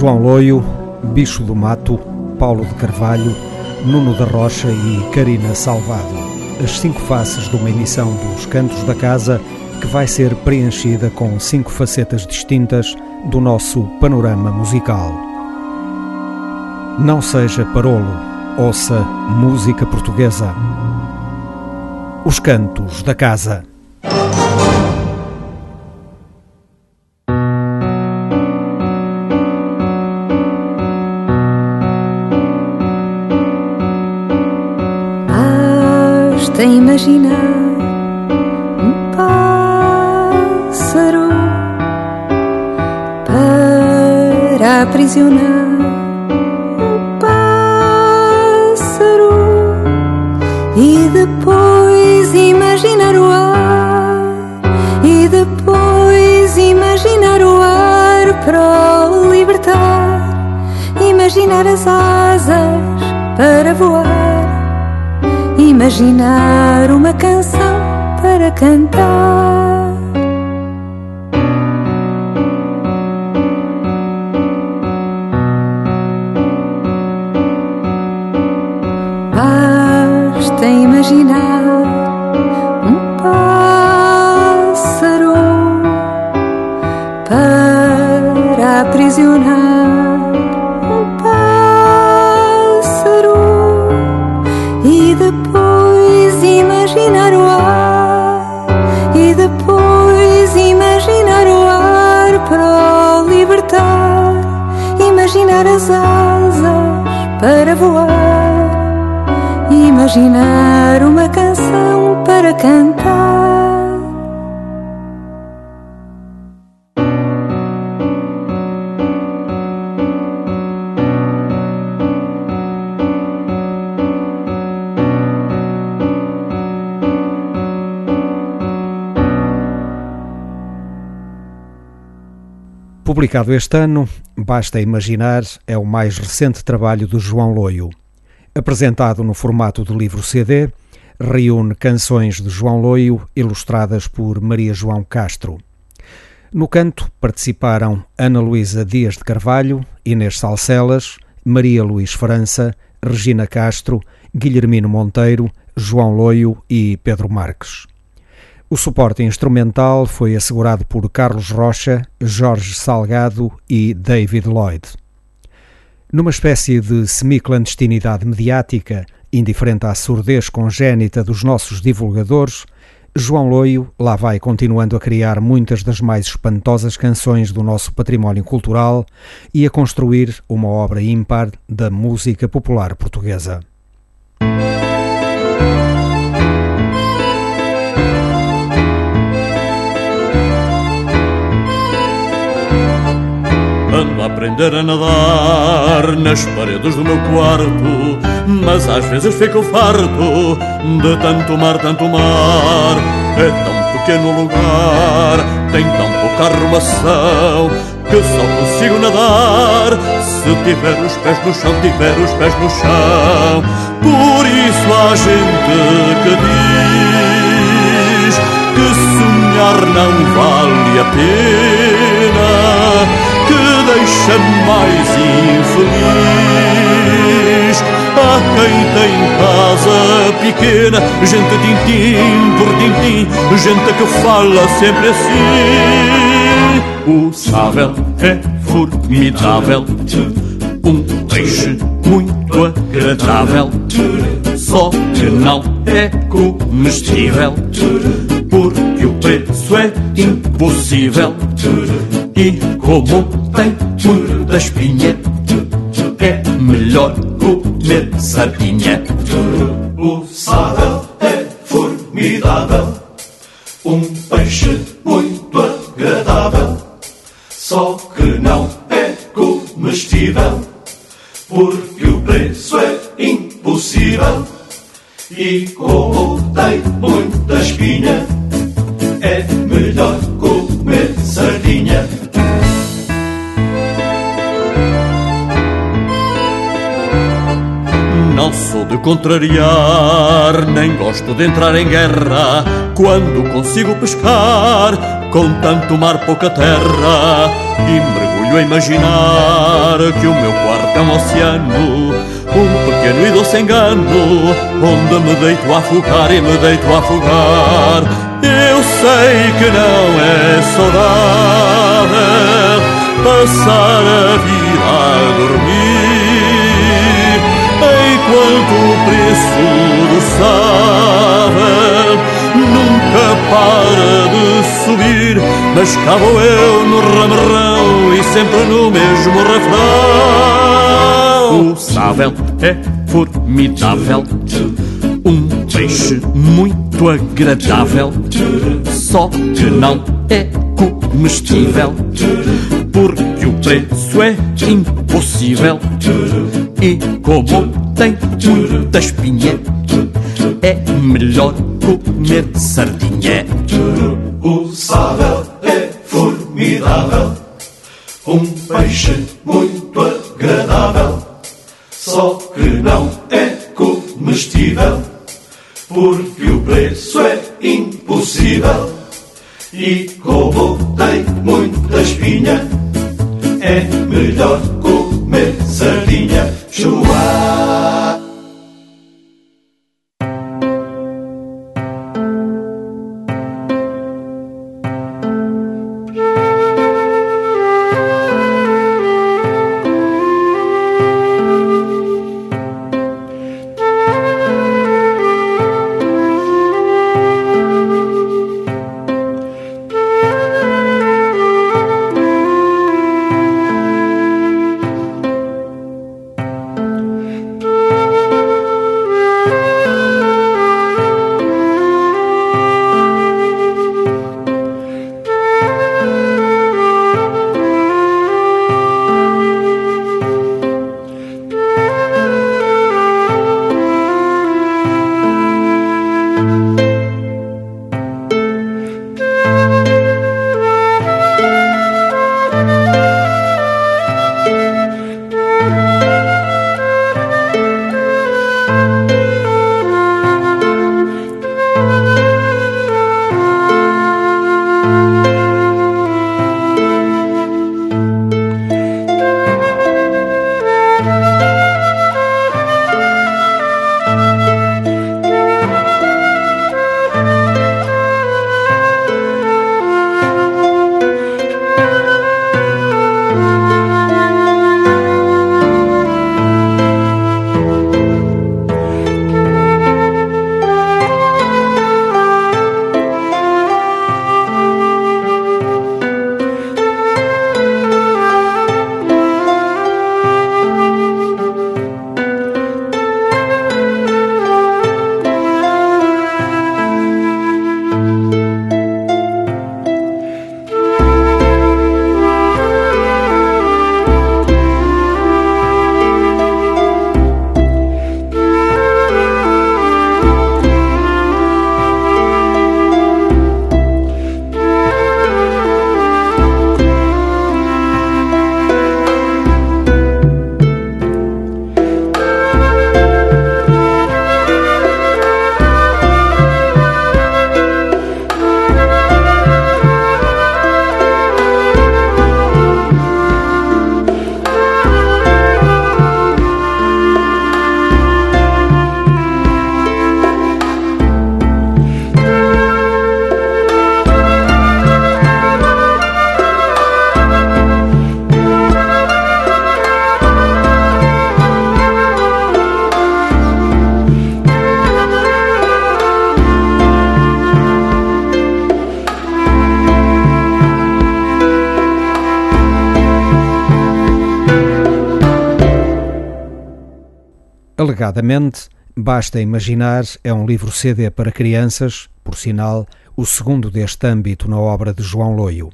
João Loio, Bicho do Mato, Paulo de Carvalho, Nuno da Rocha e Karina Salvado. As cinco faces de uma emissão dos Cantos da Casa que vai ser preenchida com cinco facetas distintas do nosso panorama musical. Não seja parolo, ouça música portuguesa. Os Cantos da Casa. Um pássaro e depois imaginar o ar e depois imaginar o ar para o libertar imaginar as asas para voar imaginar uma canção para cantar. Publicado este ano, Basta Imaginar é o mais recente trabalho do João Loio. Apresentado no formato de livro CD, reúne canções de João Loio ilustradas por Maria João Castro. No canto participaram Ana Luísa Dias de Carvalho, Inês Salcelas, Maria Luís França, Regina Castro, Guilhermino Monteiro, João Loio e Pedro Marques. O suporte instrumental foi assegurado por Carlos Rocha, Jorge Salgado e David Lloyd. Numa espécie de semi-clandestinidade mediática, indiferente à surdez congénita dos nossos divulgadores, João Loio lá vai continuando a criar muitas das mais espantosas canções do nosso património cultural e a construir uma obra ímpar da música popular portuguesa. Ando a aprender a nadar nas paredes do meu quarto, mas às vezes fico farto de tanto mar, tanto mar. É tão pequeno lugar, tem tão pouca arrumação, que só consigo nadar se tiver os pés no chão, tiver os pés no chão. Por isso há gente que diz que sonhar não vale a pena deixa mais infeliz Há quem tem casa pequena Gente tintim por tintim Gente que fala sempre assim. O sável é formidável Um peixe muito agradável Só que não é comestível Porque o é impossível. E como tem muita espinha É melhor comer sardinha. O sábel é formidável. Um peixe muito agradável. Só que não é comestível Porque o preço é impossível. E como tem muita espinha contrariar, nem gosto de entrar em guerra Quando consigo pescar, com tanto mar pouca terra. E mergulho a imaginar que o meu quarto é um oceano, um pequeno e doce engano, onde me deito a afogar e me deito a afogar. Eu sei que não é saudável passar a vida a dormir, enquanto o preço do sábado nunca para de subir, mas cá vou eu no ramarrão e sempre no mesmo refrão. O sável é formidável, um peixe muito agradável, só que não é comestível, porque preço é impossível. E como tem muita espinha, é melhor comer sardinha. O sábel é formidável, um peixe muito agradável, só que não é comestível, porque o preço é impossível. E como tem muita espinha, é melhor comer sardinha. Chua. Basta Imaginar é um livro CD para crianças, por sinal, o segundo deste âmbito na obra de João Loio.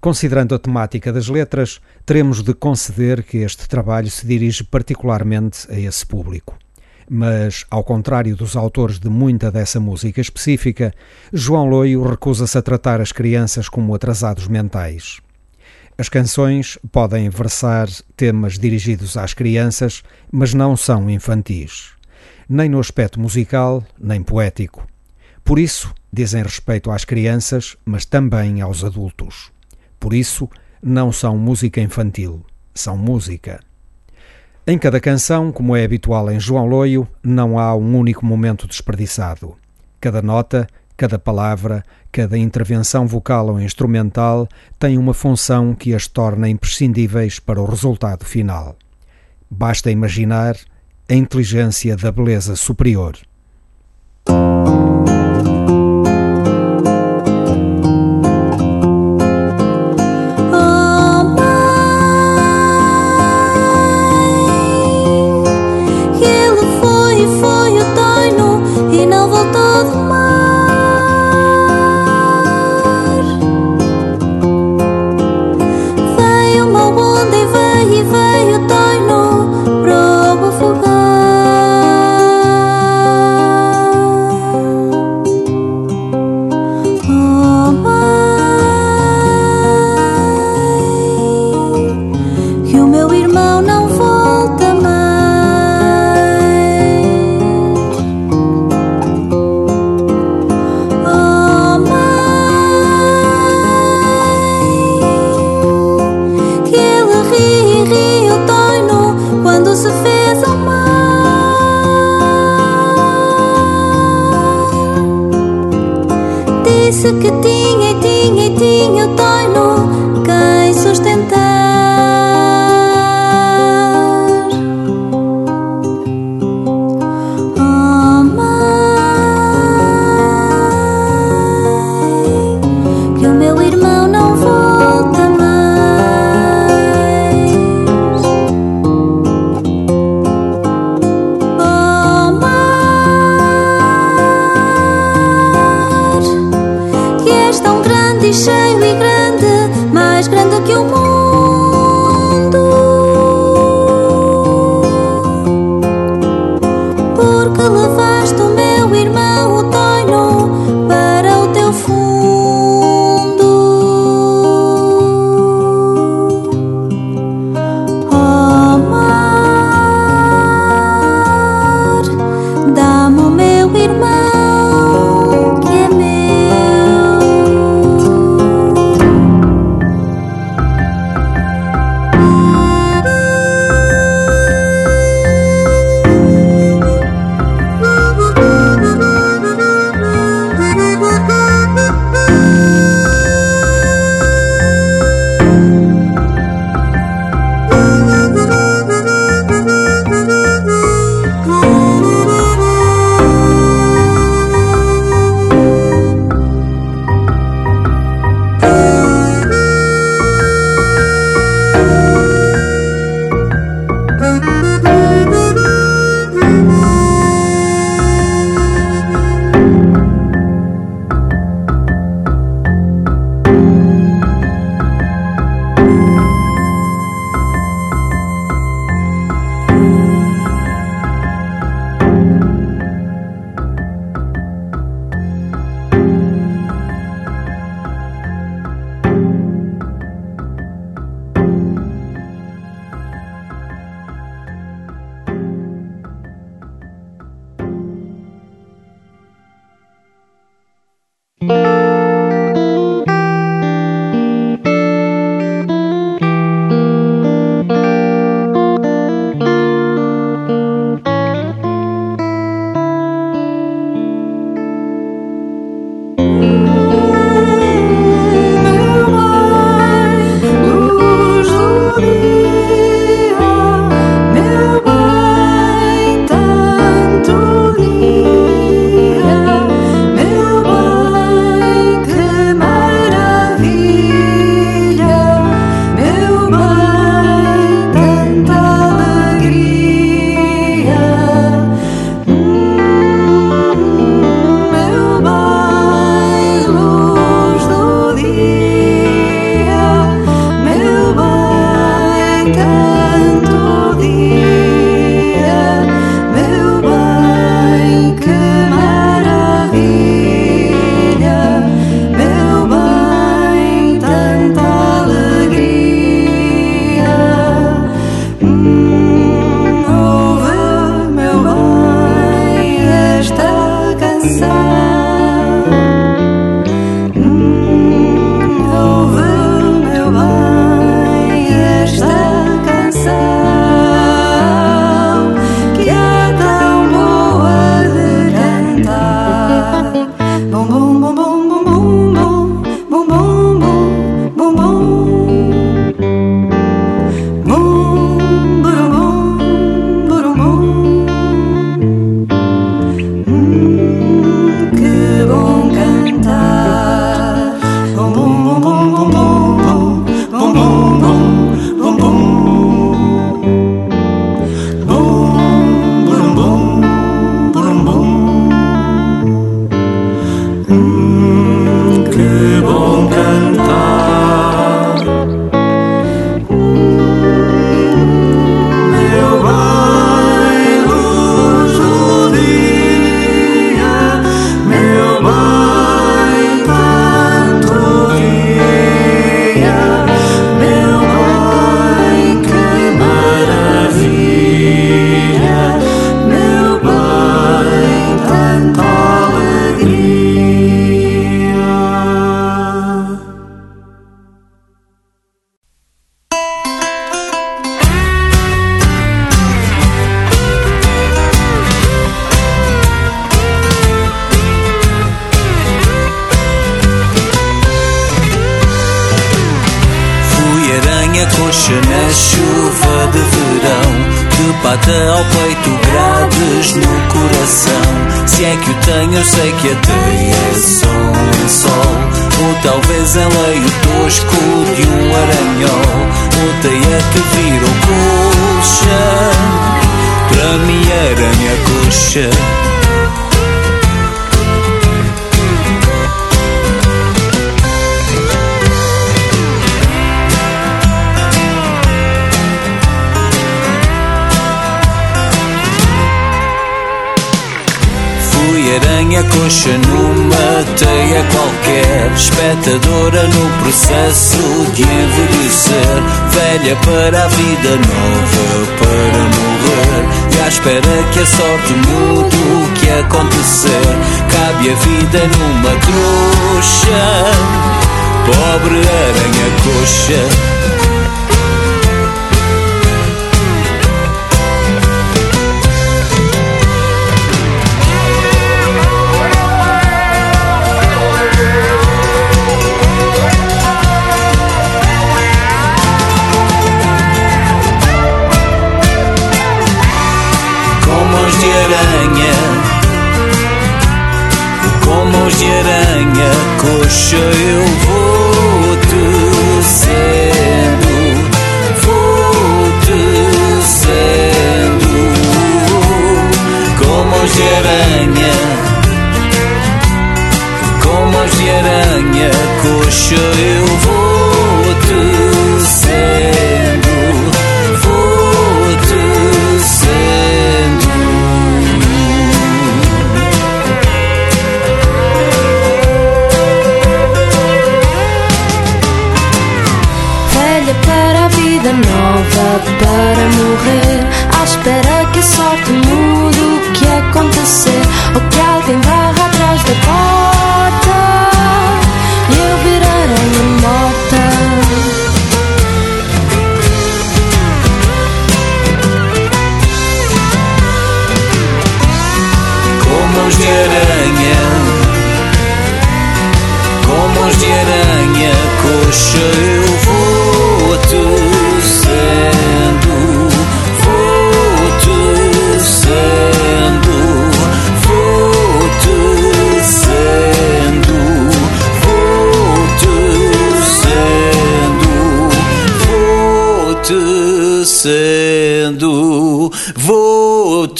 Considerando a temática das letras, teremos de conceder que este trabalho se dirige particularmente a esse público. Mas, ao contrário dos autores de muita dessa música específica, João Loio recusa-se a tratar as crianças como atrasados mentais. As canções podem versar temas dirigidos às crianças, mas não são infantis, nem no aspecto musical, nem poético. Por isso, dizem respeito às crianças, mas também aos adultos. Por isso, não são música infantil, são música. Em cada canção, como é habitual em João Loio, não há um único momento desperdiçado. Cada nota, cada palavra, cada intervenção vocal ou instrumental tem uma função que as torna imprescindíveis para o resultado final. Basta imaginar a inteligência da beleza superior. lembrando que o mundo que a teia é só um sol. Ou talvez é leio tosco de um aranhol. Ou teia é que virou colcha Para me aranha coxa. põe a coxa numa teia qualquer, espectadora no processo de envelhecer, velha para a vida nova para morrer, e à espera que a sorte mude o que acontecer, cabe a vida numa trouxa, pobre aranha coxa.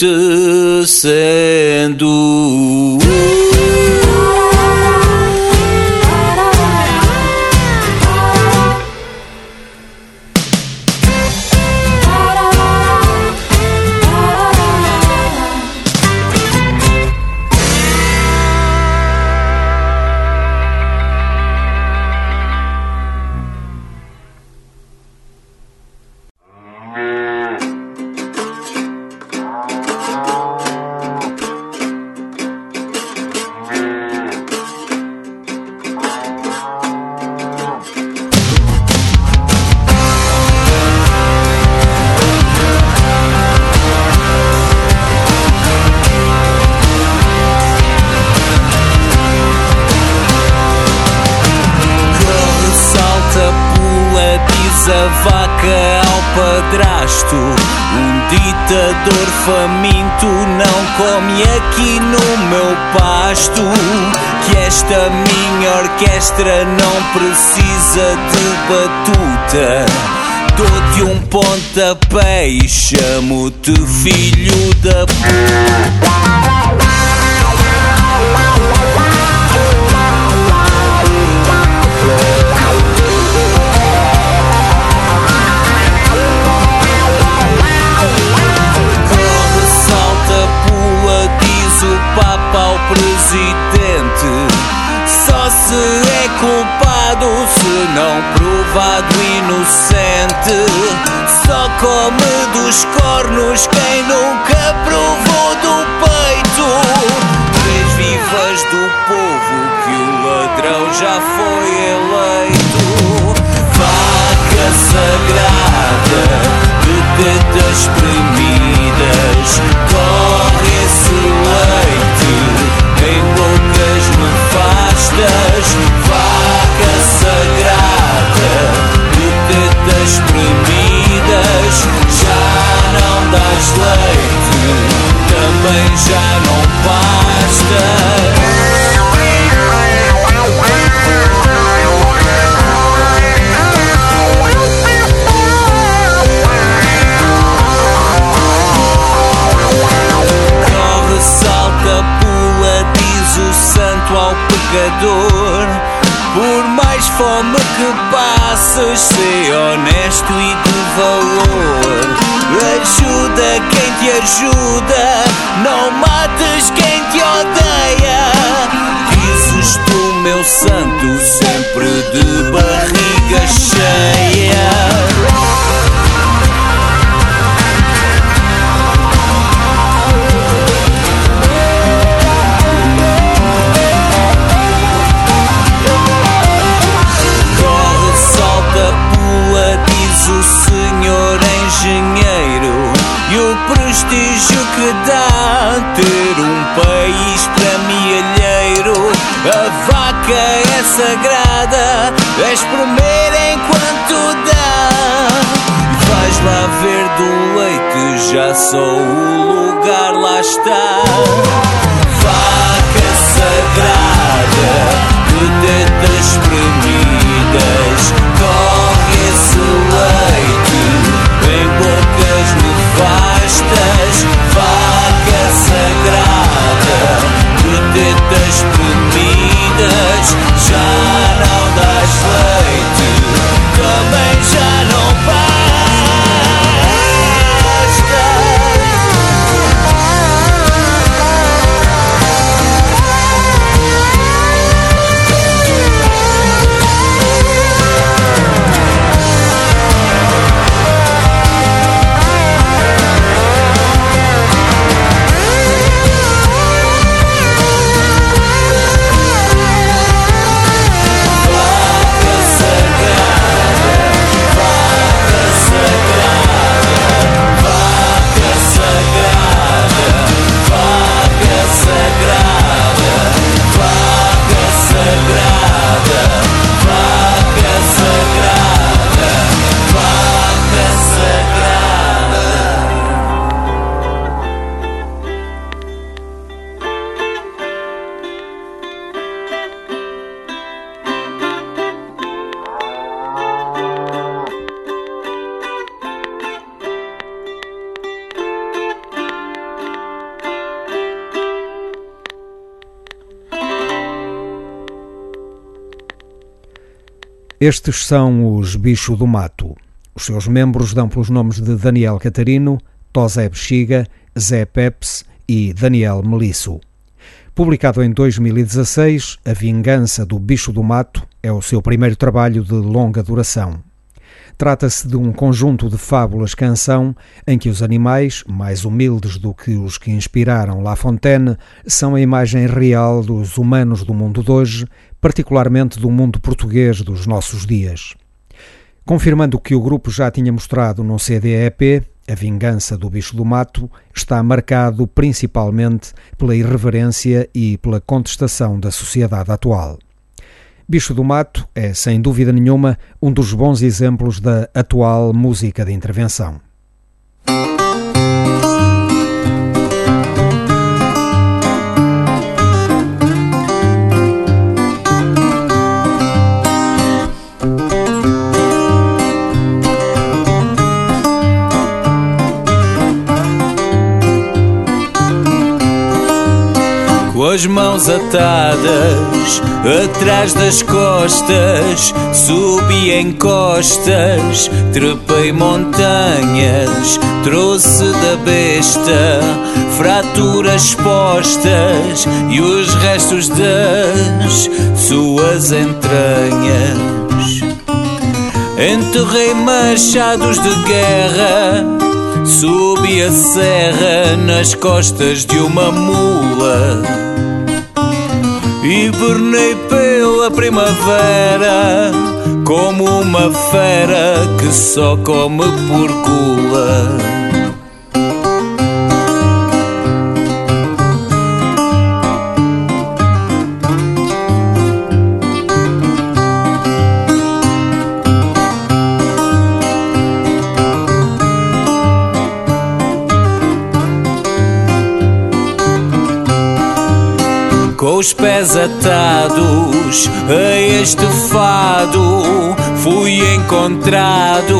te Otro. Também já Estes são os Bicho do Mato. Os seus membros dão pelos nomes de Daniel Catarino, Tosé Bexiga, Zé Peps e Daniel Melisso. Publicado em 2016, A Vingança do Bicho do Mato é o seu primeiro trabalho de longa duração. Trata-se de um conjunto de fábulas-canção em que os animais, mais humildes do que os que inspiraram La Fontaine, são a imagem real dos humanos do mundo de hoje, particularmente do mundo português dos nossos dias. Confirmando o que o grupo já tinha mostrado no CDEP, A Vingança do Bicho do Mato está marcado principalmente pela irreverência e pela contestação da sociedade atual. Bicho do Mato é, sem dúvida nenhuma, um dos bons exemplos da atual música de intervenção. As mãos atadas atrás das costas, subi em costas, trepei montanhas, trouxe da besta fraturas expostas e os restos das suas entranhas. Enterrei machados de guerra, subi a serra nas costas de uma mula Hibernei pela primavera como uma fera que só come por gula. Os pés atados a este fado, fui encontrado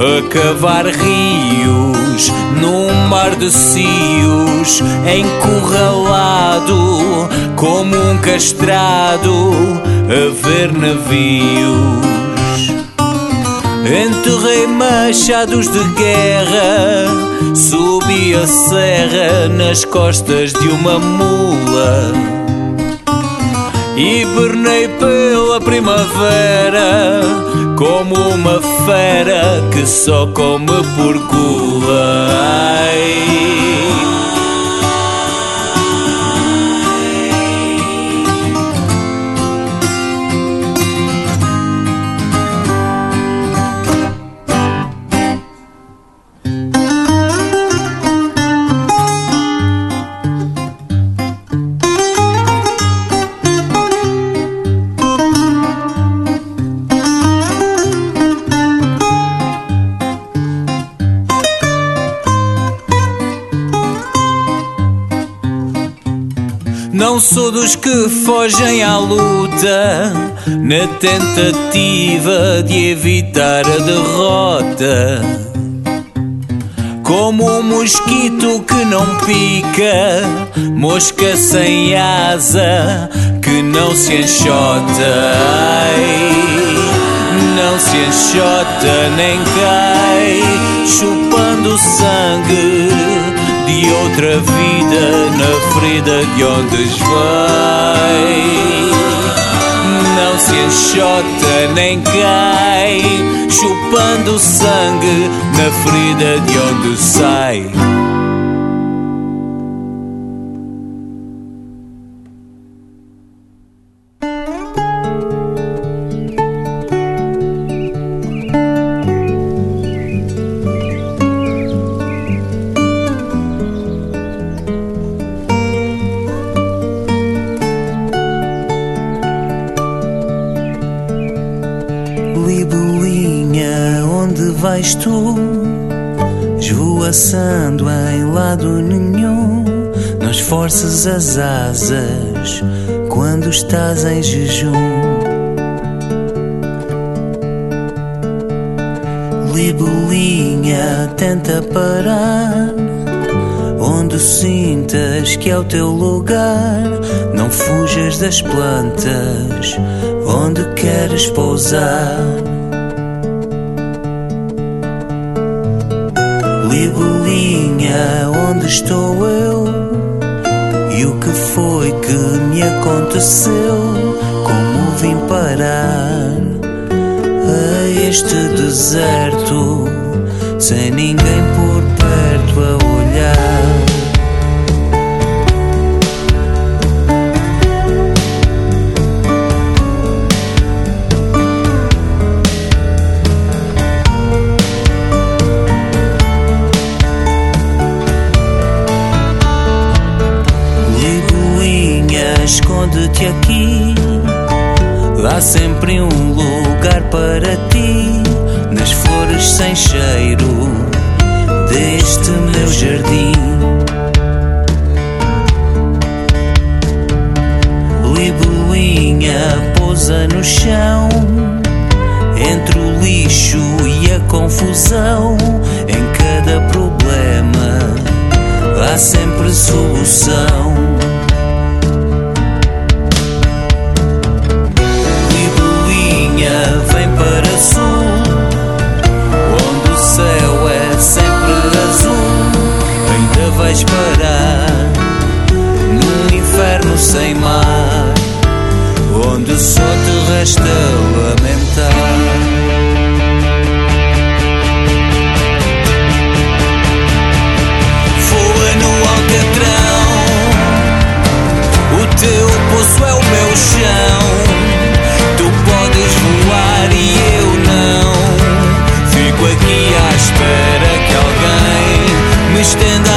a cavar rios num mar de cios, encurralado como um castrado a ver navios. Enterrei machados de guerra, subi a serra nas costas de uma mula. Hibernei pela primavera, como uma fera que só come por. Dos que fogem à luta na tentativa de evitar a derrota. Como um mosquito que não pica, mosca sem asa que não se enxota. Ai, não se enxota nem cai, chupando sangue de outra vida na ferida de onde vai. Não se enxota nem cai, chupando sangue na ferida de onde sai. Forças as asas quando estás em jejum. Libelinha, tenta parar. Onde sintas que é o teu lugar, não fujas das plantas onde queres pousar. Libelinha, onde estou eu? E o que foi que me aconteceu? Como vim parar a este deserto sem ninguém por perto aqui. Há sempre um lugar para ti, nas flores sem cheiro deste meu jardim. Libelinha pousa no chão, entre o lixo e a confusão. Em cada problema há sempre solução. Só te resta lamentar. Teu poço é o meu chão. Tu podes voar e eu não. Fico aqui à espera que alguém me estenda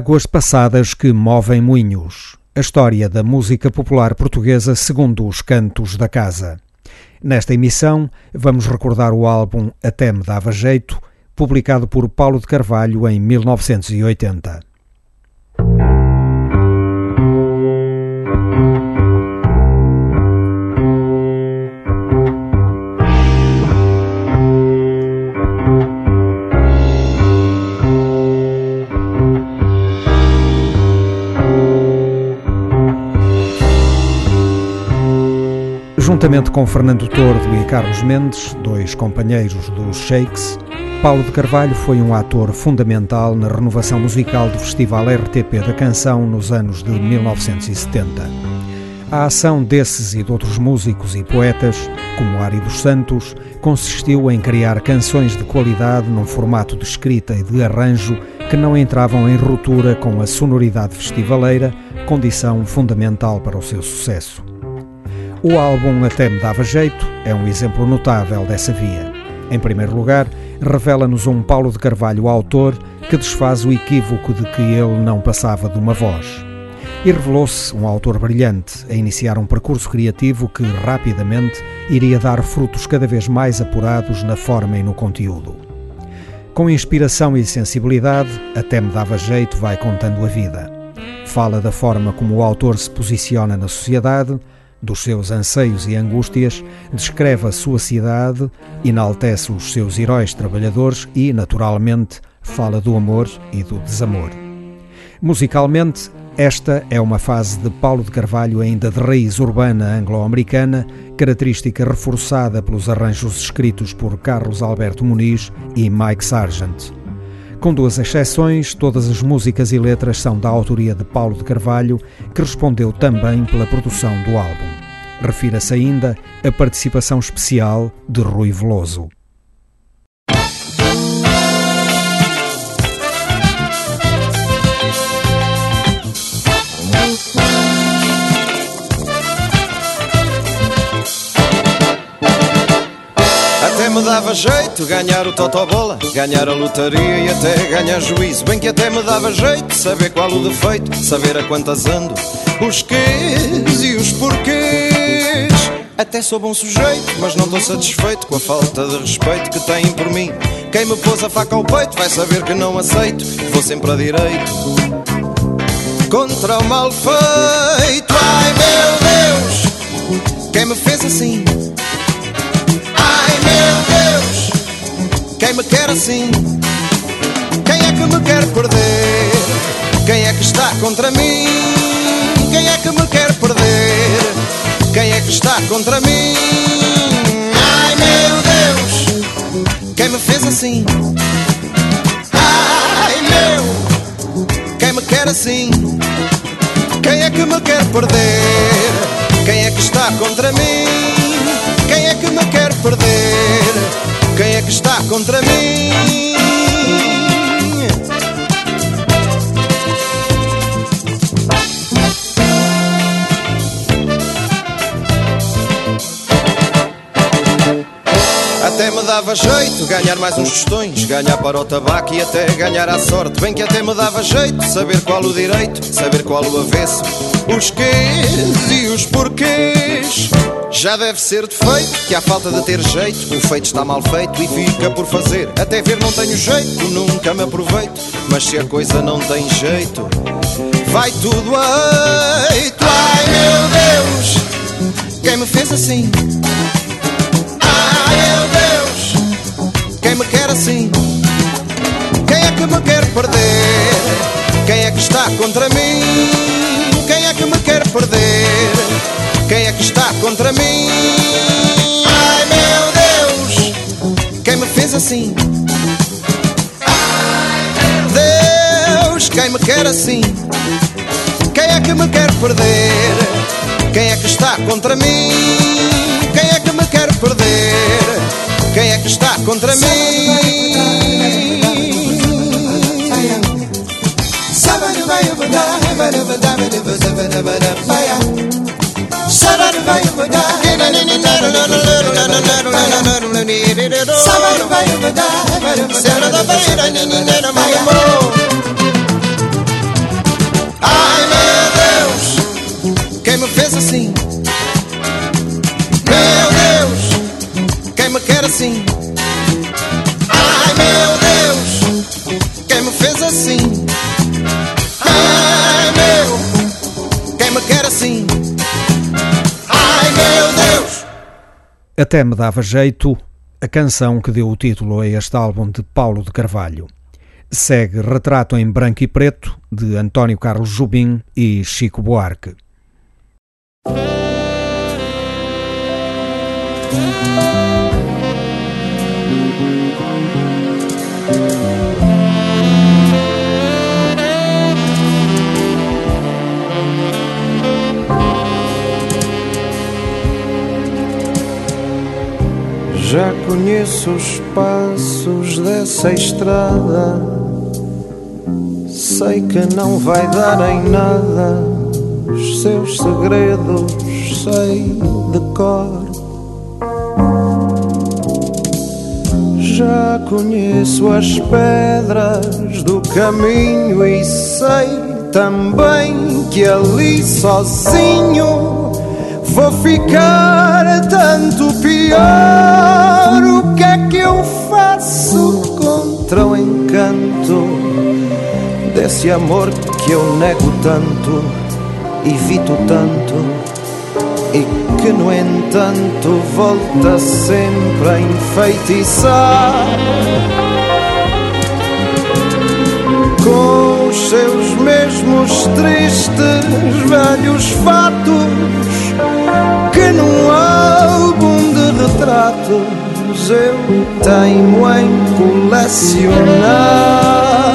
Águas passadas que movem moinhos. A história da música popular portuguesa segundo os cantos da casa. Nesta emissão, vamos recordar o álbum Até Me Dava Jeito, publicado por Paulo de Carvalho em 1980. Juntamente com Fernando Tordo e Carlos Mendes, dois companheiros dos Shakes, Paulo de Carvalho foi um ator fundamental na renovação musical do Festival RTP da Canção nos anos de 1970. A ação desses e de outros músicos e poetas, como Ari dos Santos, consistiu em criar canções de qualidade num formato de escrita e de arranjo que não entravam em ruptura com a sonoridade festivaleira, condição fundamental para o seu sucesso. O álbum Até Me Dava Jeito é um exemplo notável dessa via. Em primeiro lugar, revela-nos um Paulo de Carvalho autor que desfaz o equívoco de que ele não passava de uma voz. E revelou-se um autor brilhante a iniciar um percurso criativo que rapidamente iria dar frutos cada vez mais apurados na forma e no conteúdo. Com inspiração e sensibilidade, Até Me Dava Jeito vai contando a vida. Fala da forma como o autor se posiciona na sociedade dos seus anseios e angústias, descreve a sua cidade, enaltece os seus heróis trabalhadores e, naturalmente, fala do amor e do desamor. Musicalmente, esta é uma fase de Paulo de Carvalho ainda de raiz urbana anglo-americana, característica reforçada pelos arranjos escritos por Carlos Alberto Muniz e Mike Sargent. Com duas exceções, todas as músicas e letras são da autoria de Paulo de Carvalho, que respondeu também pela produção do álbum. Refira-se ainda a participação especial de Rui Veloso. Me dava jeito ganhar o totobola, ganhar a lotaria e até ganhar juízo. Bem que até me dava jeito saber qual o defeito, saber a quantas ando, os quês e os porquês. Até sou bom sujeito, mas não estou satisfeito com a falta de respeito que têm por mim. Quem me pôs a faca ao peito vai saber que não aceito, vou sempre a direito. Contra o mal feito, ai meu Deus, quem me fez assim? Quem me quer assim? Quem é que me quer perder? Quem é que está contra mim? Quem é que me quer perder? Quem é que está contra mim? Ai meu Deus, quem me fez assim? Ai meu, quem me quer assim? Quem é que me quer perder? Quem é que está contra mim? Quem é que me quer perder? Quem é que está contra mim? Até me dava jeito ganhar mais uns tostões, ganhar para o tabaco e até ganhar à sorte. Bem que até me dava jeito saber qual o direito, saber qual o avesso, os quês e os porquês. Já deve ser defeito que há falta de ter jeito. O feito está mal feito e fica por fazer. Até ver não tenho jeito, nunca me aproveito. Mas se a coisa não tem jeito, vai tudo a eito. Ai meu Deus, quem me fez assim? Ai meu Deus, quem me quer assim? Quem é que me quer perder? Quem é que está contra mim? Quem é que me quer perder? Quem é que está contra mim? Ai meu Deus, quem me fez assim? Ai Deus, quem me quer assim? Quem é que me quer perder? Quem é que está contra mim? Quem é que me quer perder? Quem é que está contra mim? Ai meu Deus, quem me fez assim? Meu Deus, quem me quer assim? Ai meu Deus, quem me fez assim? Até me dava jeito a canção que deu o título a este álbum de Paulo de Carvalho. Segue Retrato em Branco e Preto, de António Carlos Jubim e Chico Buarque. Já conheço os passos dessa estrada. Sei que não vai dar em nada. Os seus segredos sei de cor. Já conheço as pedras do caminho e sei também que ali sozinho Vou ficar tanto pior. O que é que eu faço contra o encanto desse amor que eu nego tanto, evito tanto e que, no entanto, volta sempre a enfeitiçar? Com os seus mesmos tristes velhos fatos num álbum de retratos eu tenho em colecionar.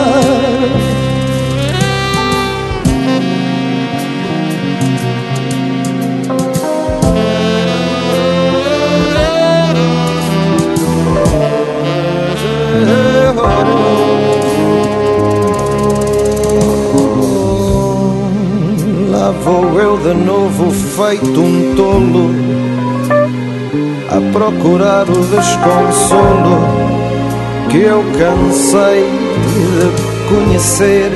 Vou eu de novo feito um tolo a procurar o desconsolo que eu cansei de conhecer.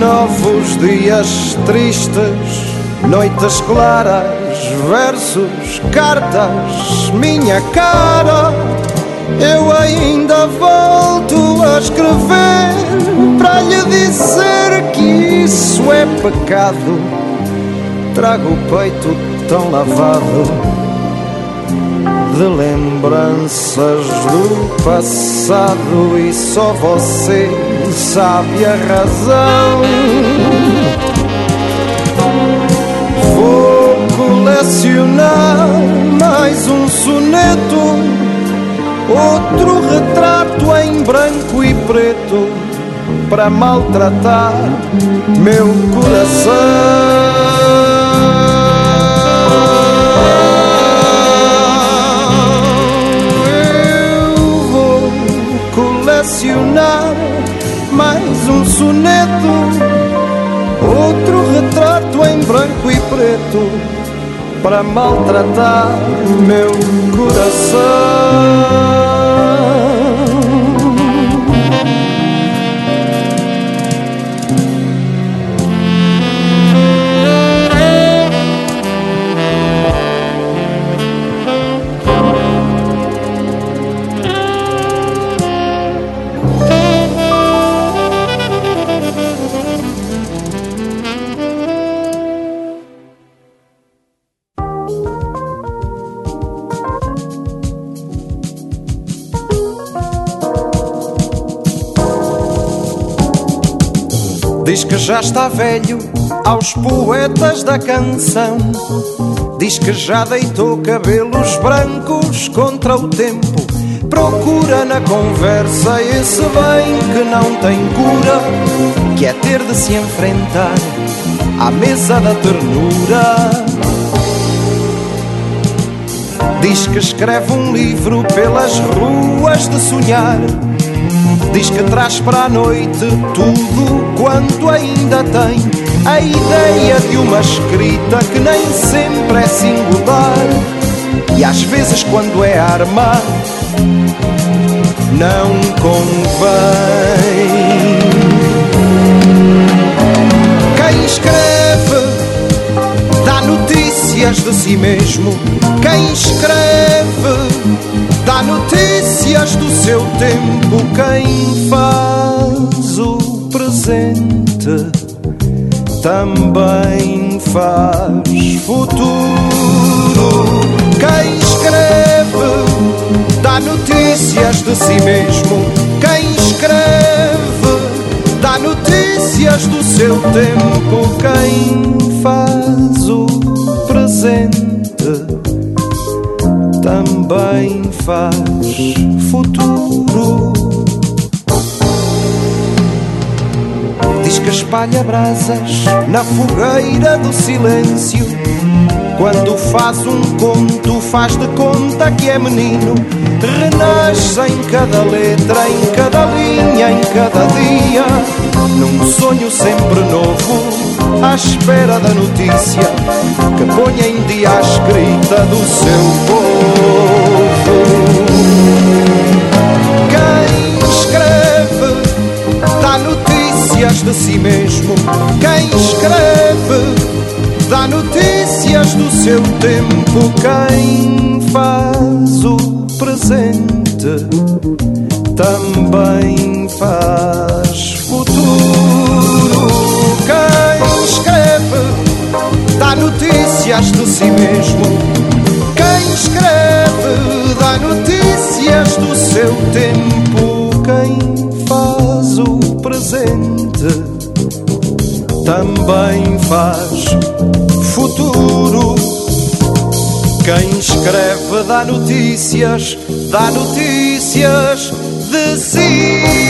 Novos dias tristes, noites claras, versos, cartas, minha cara eu ainda volto a escrever para lhe dizer que isso é pecado. Trago o peito tão lavado de lembranças do passado e só você sabe a razão. Vou colecionar mais um soneto Outro retrato em branco e preto para maltratar meu coração. Eu vou colecionar mais um soneto, outro retrato em branco e preto para maltratar meu coração. Que já está velho aos poetas da canção. Diz que já deitou cabelos brancos contra o tempo. Procura na conversa esse bem que não tem cura, que é ter de se enfrentar à mesa da ternura. Diz que escreve um livro pelas ruas de sonhar Diz que traz para a noite tudo quanto ainda tem. A ideia de uma escrita que nem sempre é singular. E às vezes, quando é arma, não convém. Quem escreve dá notícias de si mesmo. Quem escreve dá notícias do seu tempo. Quem faz o presente também faz futuro. Quem escreve dá notícias de si mesmo. Quem escreve dá notícias do seu tempo. Quem faz o presente também faz futuro. Espalha brasas na fogueira do silêncio. Quando faz um conto, faz de conta que é menino. Renasce em cada letra, em cada linha, em cada dia. Num sonho sempre novo, à espera da notícia que ponha em dia a escrita do seu povo. Notícias de si mesmo. Quem escreve dá notícias do seu tempo. Quem faz o presente também faz futuro. Quem escreve dá notícias de si mesmo. Quem escreve dá notícias do seu tempo. Presente também faz futuro. Quem escreve dá notícias, dá notícias de si.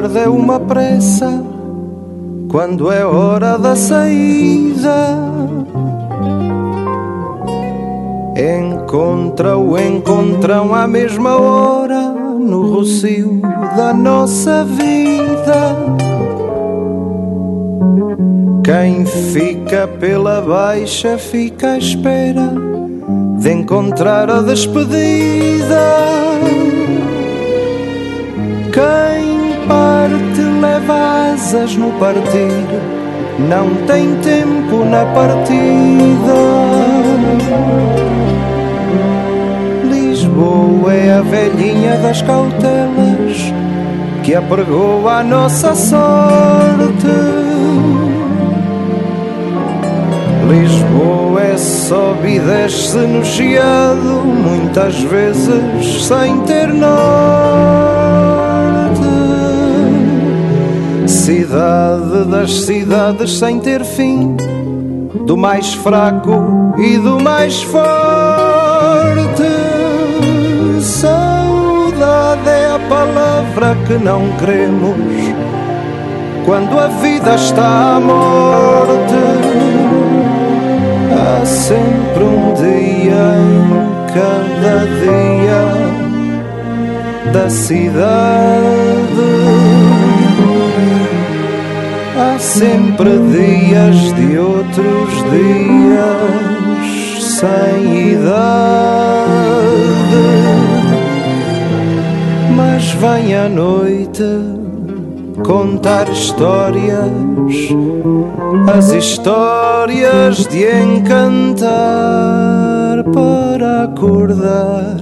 Tarde é uma pressa quando é hora da saída. Encontra o encontrão à mesma hora no rocio da nossa vida. Quem fica pela baixa fica à espera de encontrar a despedida. Quem asas no partir, não tem tempo na partida. Lisboa é a velhinha das cautelas que apregou a nossa sorte. Lisboa é sobe e desce no geado, muitas vezes sem ter norte. Cidade das cidades sem ter fim, do mais fraco e do mais forte. Saudade é a palavra que não queremos quando a vida está à morte. Há sempre um dia em cada dia da cidade. Há sempre dias de outros dias sem idade. Mas vem a noite contar histórias, as histórias de encantar para acordar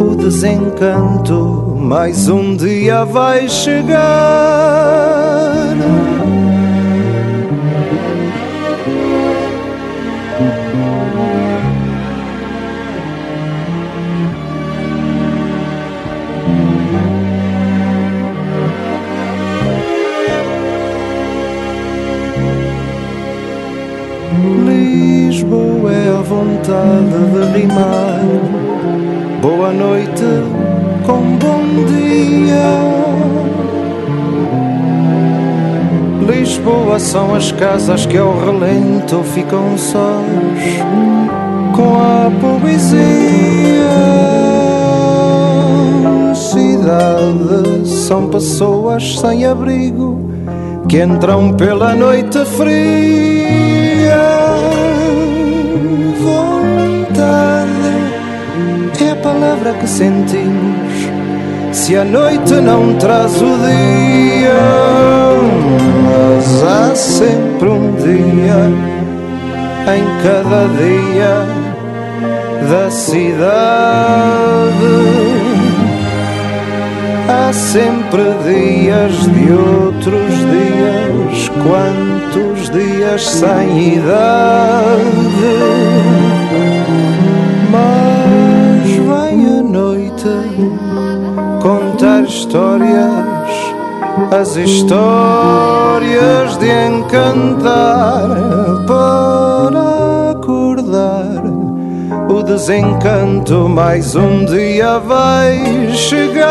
o desencanto. Mais um dia vai chegar. Lisboa é a vontade de rimar. Boa noite com bom dia. Lisboa são as casas que ao relento ficam sós com a poesia cidade são pessoas sem abrigo que entram pela noite fria. Vontade é a palavra que sentimos se a noite não traz o dia. Mas há sempre um dia em cada dia da cidade Há sempre dias de outros dias, quantos dias sem idade. Histórias, as histórias de encantar para acordar o desencanto mais um dia vai chegar.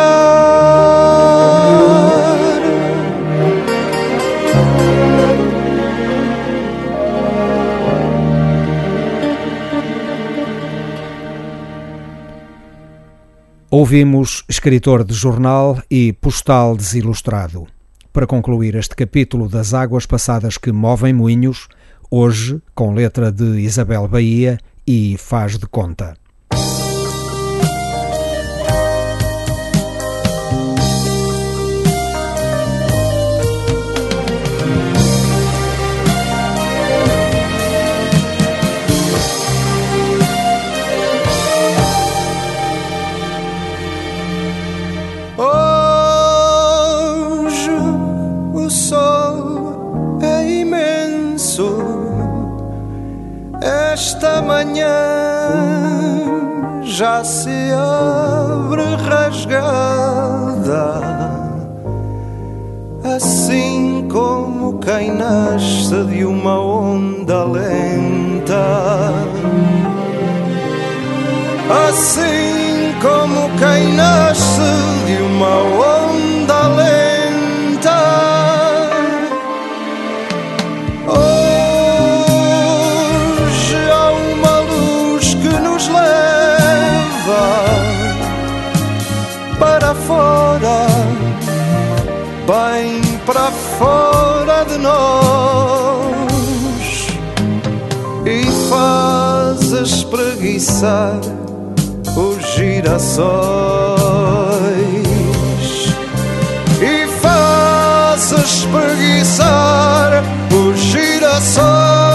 Ouvimos escritor de jornal e postal desilustrado. Para concluir este capítulo das águas passadas que movem moinhos, hoje com letra de Isabel Bahia e faz de conta. Já se abre rasgada, assim como quem nasce de uma onda lenta. Assim como quem nasce de uma onda lenta. Para fora de nós e faz espreguiçar os girassóis e faz espreguiçar os girassóis.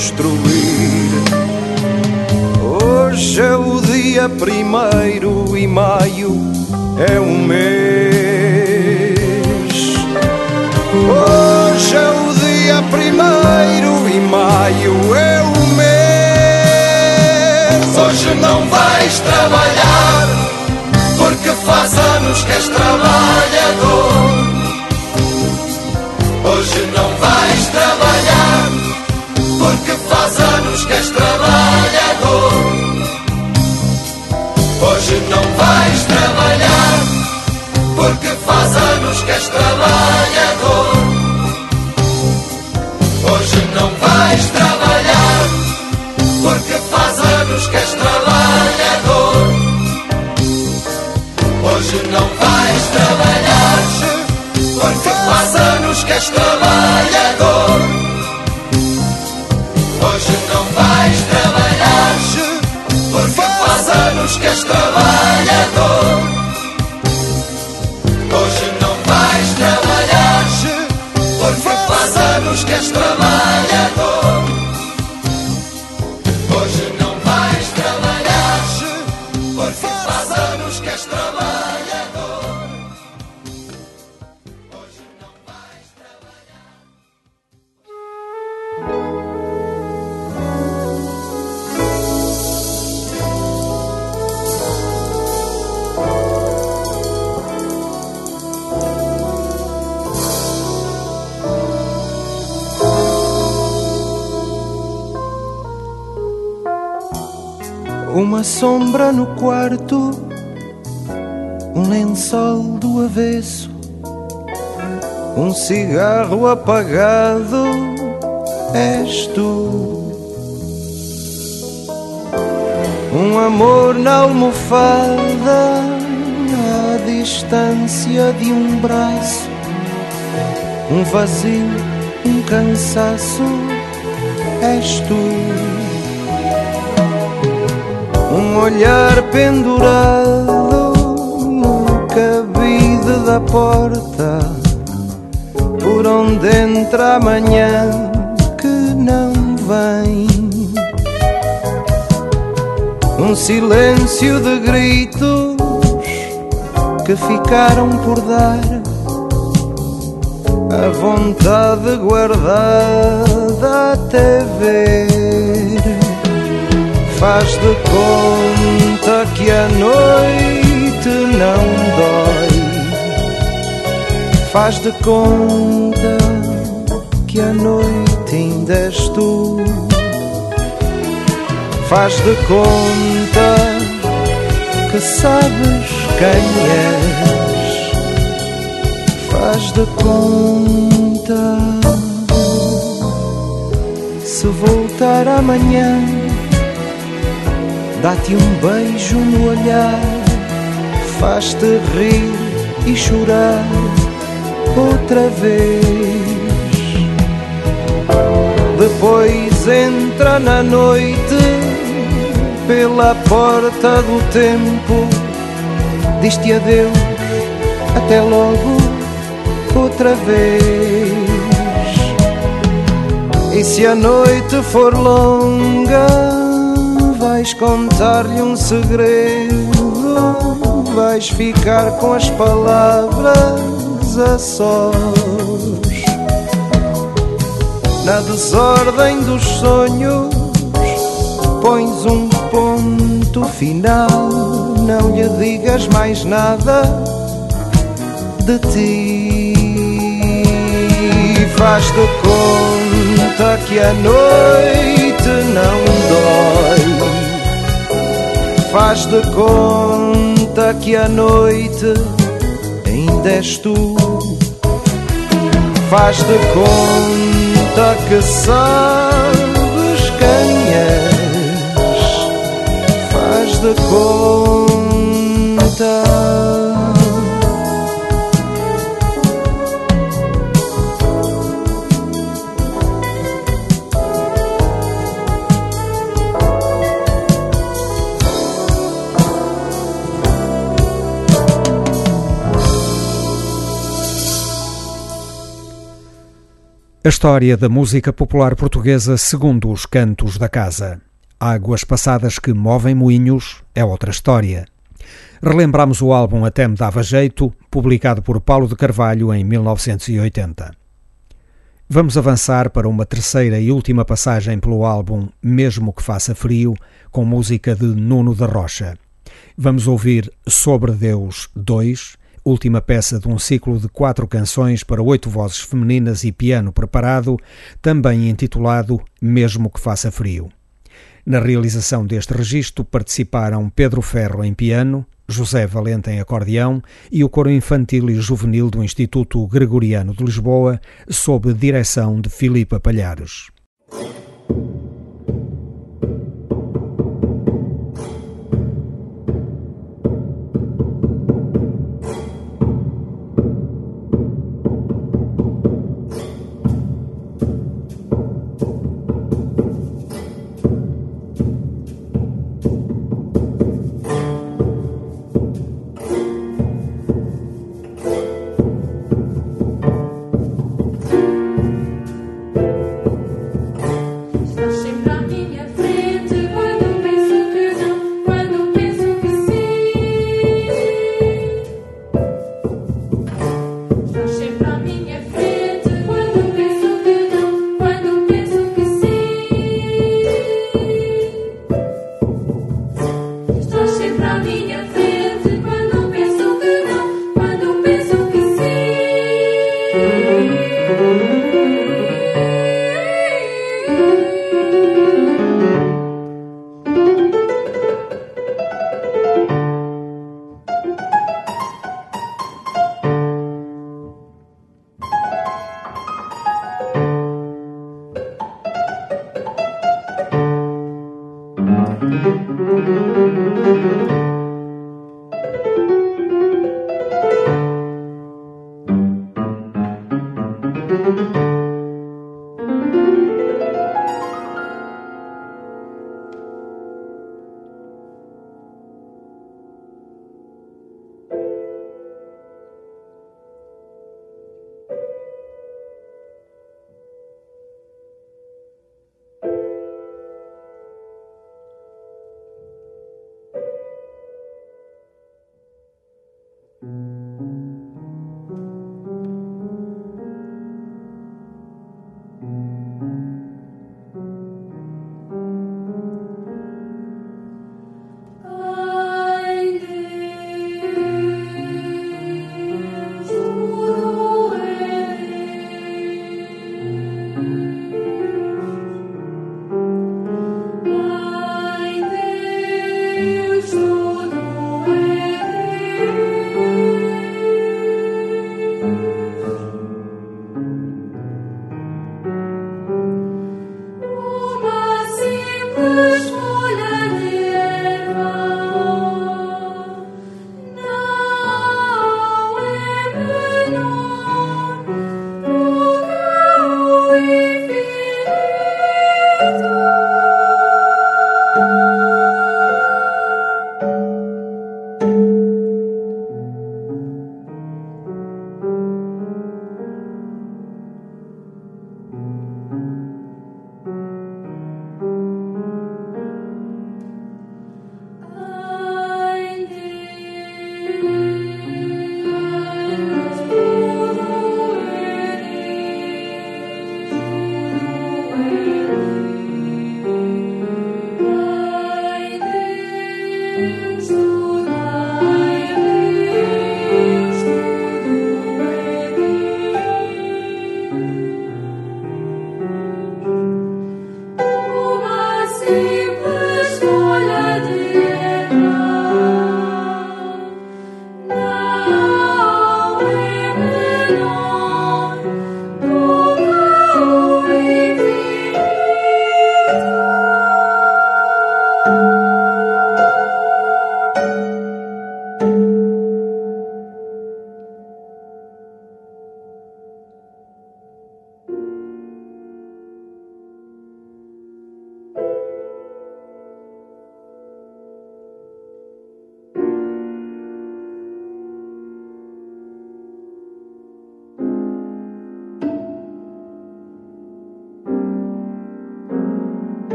Construir. Hoje é o dia primeiro e maio é um mês. Hoje é o dia primeiro e maio é um mês. Hoje não vais trabalhar porque faz anos que és trabalhador. és trabalhador. Hoje não vais trabalhar, porque faz anos que és trabalhador. Hoje não vais trabalhar, porque faz anos que és trabalhador. Hoje não vais trabalhar, porque faz anos que és trabalhador. Sombra no quarto, um lençol do avesso, um cigarro apagado, és tu. Um amor na almofada, à distância de um braço, um vazio, um cansaço, és tu. Um olhar pendurado no cabide da porta Por onde entra a manhã que não vem. Um silêncio de gritos que ficaram por dar A vontade guardada até ver Faz de conta que a noite não dói. Faz de conta que a noite ainda és tu. Faz de conta que sabes quem és. Faz de conta se voltar amanhã Dá-te um beijo no olhar, faz-te rir e chorar outra vez. Depois entra na noite pela porta do tempo, diz-te adeus, até logo outra vez. E se a noite for longa, vais contar-lhe um segredo, vais ficar com as palavras a sós. Na desordem dos sonhos, pões um ponto final, não lhe digas mais nada de ti. Faz-te conta que a noite não dói. Faz de conta que a noite ainda és tu. Faz de conta que sabes quem és. Faz de conta. A história da música popular portuguesa segundo os cantos da casa. Águas passadas que movem moinhos é outra história. Relembramos o álbum Até Me Dava Jeito, publicado por Paulo de Carvalho em 1980. Vamos avançar para uma terceira e última passagem pelo álbum Mesmo que Faça Frio, com música de Nuno da Rocha. Vamos ouvir Sobre Deus 2, última peça de um ciclo de quatro canções para oito vozes femininas e piano preparado, também intitulado Mesmo que Faça Frio. Na realização deste registro participaram Pedro Ferro em piano, José Valente em acordeão e o coro infantil e juvenil do Instituto Gregoriano de Lisboa, sob direção de Filipa Palhares.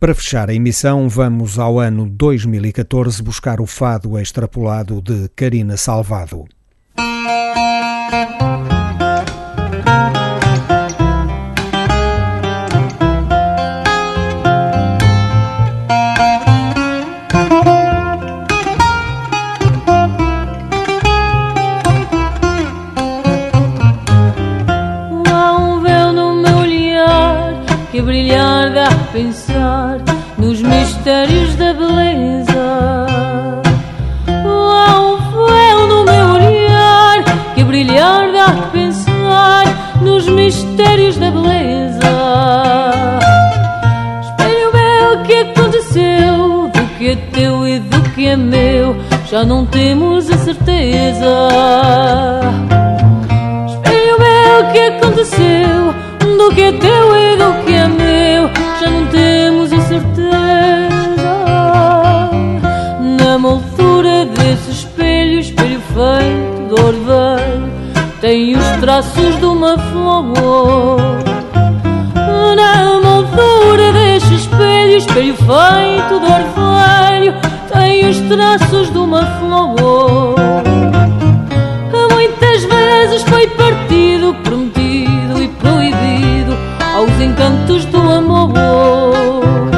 Para fechar a emissão, vamos ao ano 2014 buscar o fado extrapolado de Karina Salvado. Já não temos a certeza. Espelho meu, o que aconteceu? Do que é teu e do que é meu, já não temos a certeza. Na moldura desse espelho, espelho feito de orvalho, tem os traços de uma flor. Na moldura deste espelho, espelho feito de orvalho os traços de uma flor. Muitas vezes foi partido, prometido e proibido aos encantos do amor.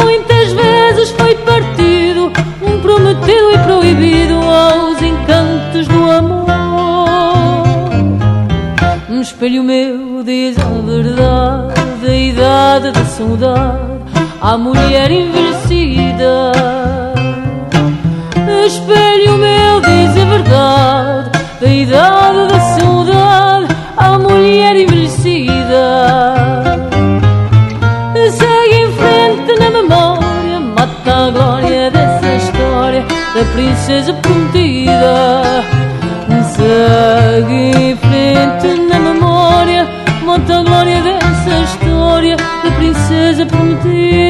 Muitas vezes foi partido, prometido e proibido aos encantos do amor. Um espelho meu diz a verdade, a idade da saudade, à mulher envelhecida. Espelho meu diz a verdade, a idade da saudade, à mulher envelhecida. Segue em frente na memória, mata a glória dessa história da princesa prometida. Segue em frente na memória, mata a glória dessa história da princesa prometida.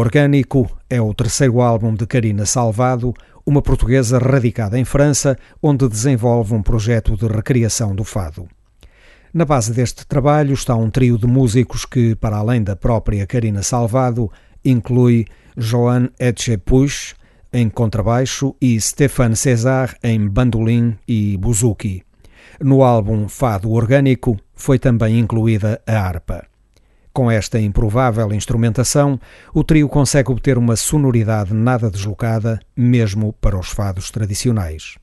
Orgânico é o terceiro álbum de Karina Salvado, uma portuguesa radicada em França, onde desenvolve um projeto de recriação do fado. Na base deste trabalho está um trio de músicos que, para além da própria Karina Salvado, inclui Joan Etchepuch em contrabaixo e Stéphane César em bandolim e buzuki. No álbum Fado Orgânico foi também incluída a harpa. Com esta improvável instrumentação, o trio consegue obter uma sonoridade nada deslocada, mesmo para os fados tradicionais.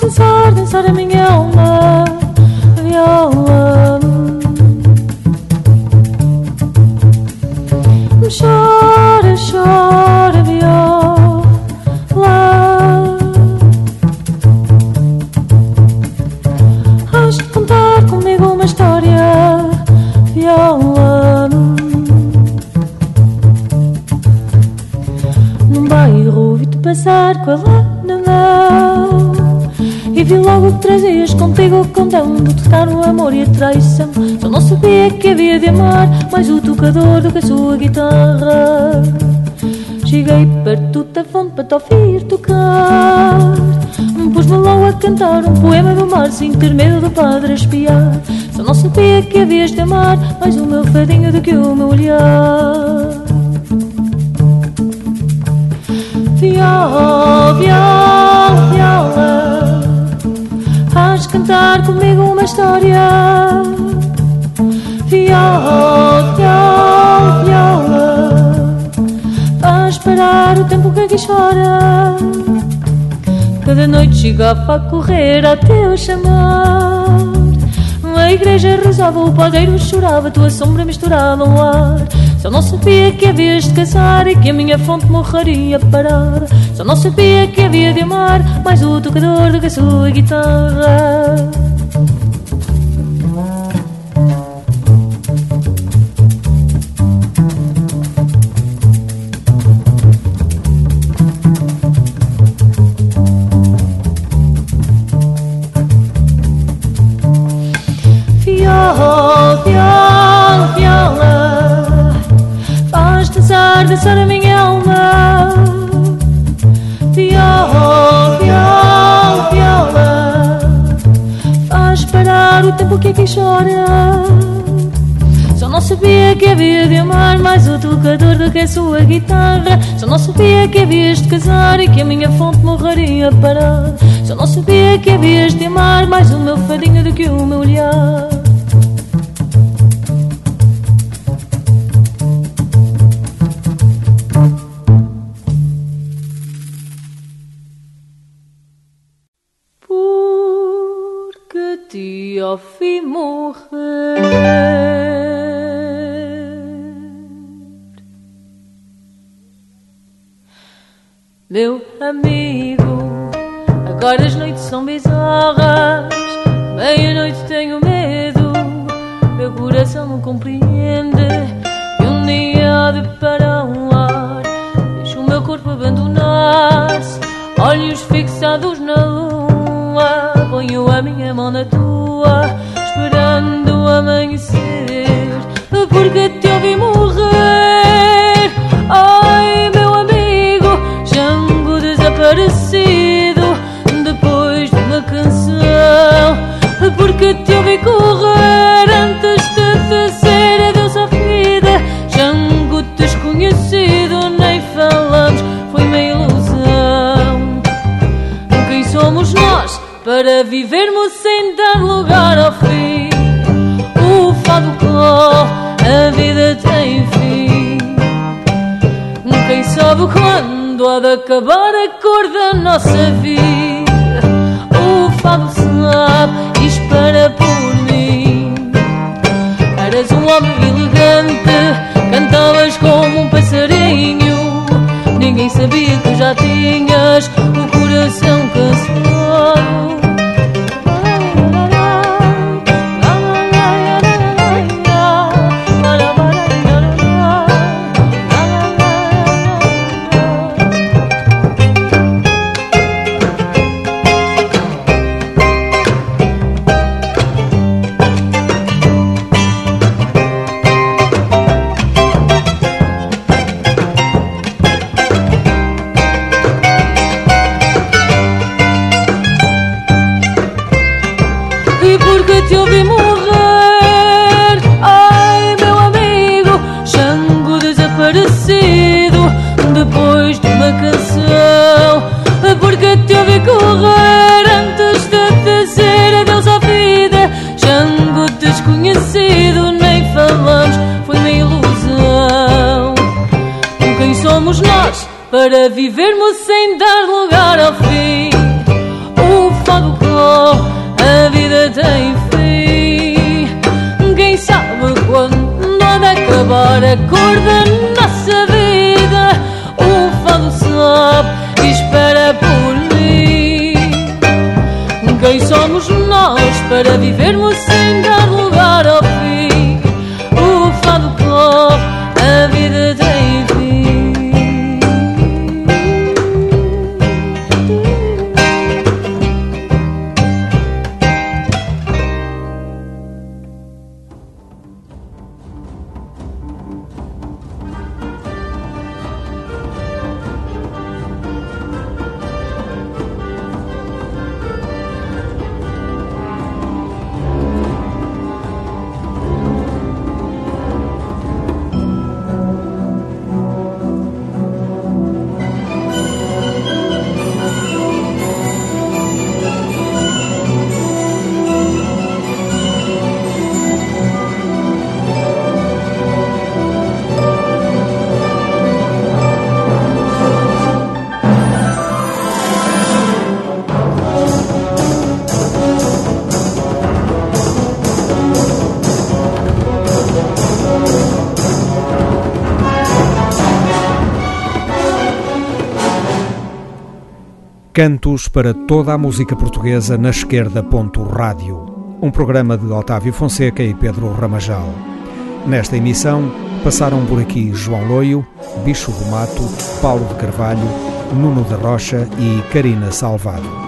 Dançar, dançar a minha alma viola Chora, chora, viola Has de contar comigo uma história viola Num bairro vi-te passar com ela na mão E vi logo que trazias contigo o condão De o amor e a traição. Só não sabia que havia de amar Mais o tocador do que a sua guitarra. Cheguei perto da fonte para te ouvir tocar. Pus-me logo a cantar um poema do mar Sem ter medo do padre a espiar. Só não sabia que havias de amar Mais o meu fadinho do que o meu olhar. Viola, viola, cantar comigo uma história. Viola, viola, Faz parar o tempo que aqui chora Cada noite chegava a correr a teu chamar. A igreja rezava, o padeiro chorava Tua sombra misturava o ar. Só não sabia que havias de casar E que a minha fonte morreria parada Só não sabia que havia de amar Mais o tocador do que a sua guitarra o tempo que aqui chora Só não sabia que havia de amar Mais o tocador do que a sua guitarra. Só não sabia que havias de casar E que a minha fonte morreria parada Só não sabia que havias de amar Mais o meu fadinho do que o meu olhar Meu amigo, agora as noites são bizarras. Meia-noite tenho medo Meu coração não compreende. Que um dia de parar um ar Deixo o meu corpo abandonar-se. Olhos fixados na lua Ponho a minha mão na tua Esperando amanhecer. Porque te ouvi morrer correr Antes de dizer adeus à vida Jango desconhecido Nem falamos, foi uma ilusão Quem somos nós para vivermos sem dar lugar ao fim? O fado corre, a vida tem fim. Quem sabe quando há de acabar a cor da nossa vida? O fado sabe espera. Eras um homem elegante, cantavas como um passarinho. Ninguém sabia que já tinhas o coração cansado. Desconhecido, nem falamos, foi uma ilusão. Com quem somos nós para vivermos sem dar lugar ao fim? O fado corre a vida tem fim. Quem sabe quando há de acabar a cor da nossa vida? O fado sabe e espera por mim. Quem somos nós para vivermos Cantos para toda a música portuguesa na esquerda. Ponto rádio. Um programa de Otávio Fonseca e Pedro Ramajal. Nesta emissão passaram por aqui João Loio, Bicho do Mato, Paulo de Carvalho, Nuno da Rocha e Karina Salvado.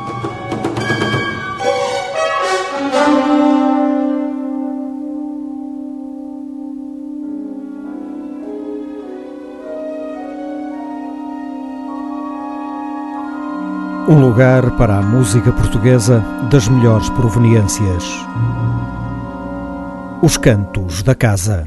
Um lugar para a música portuguesa das melhores proveniências. Os Cantos da Casa.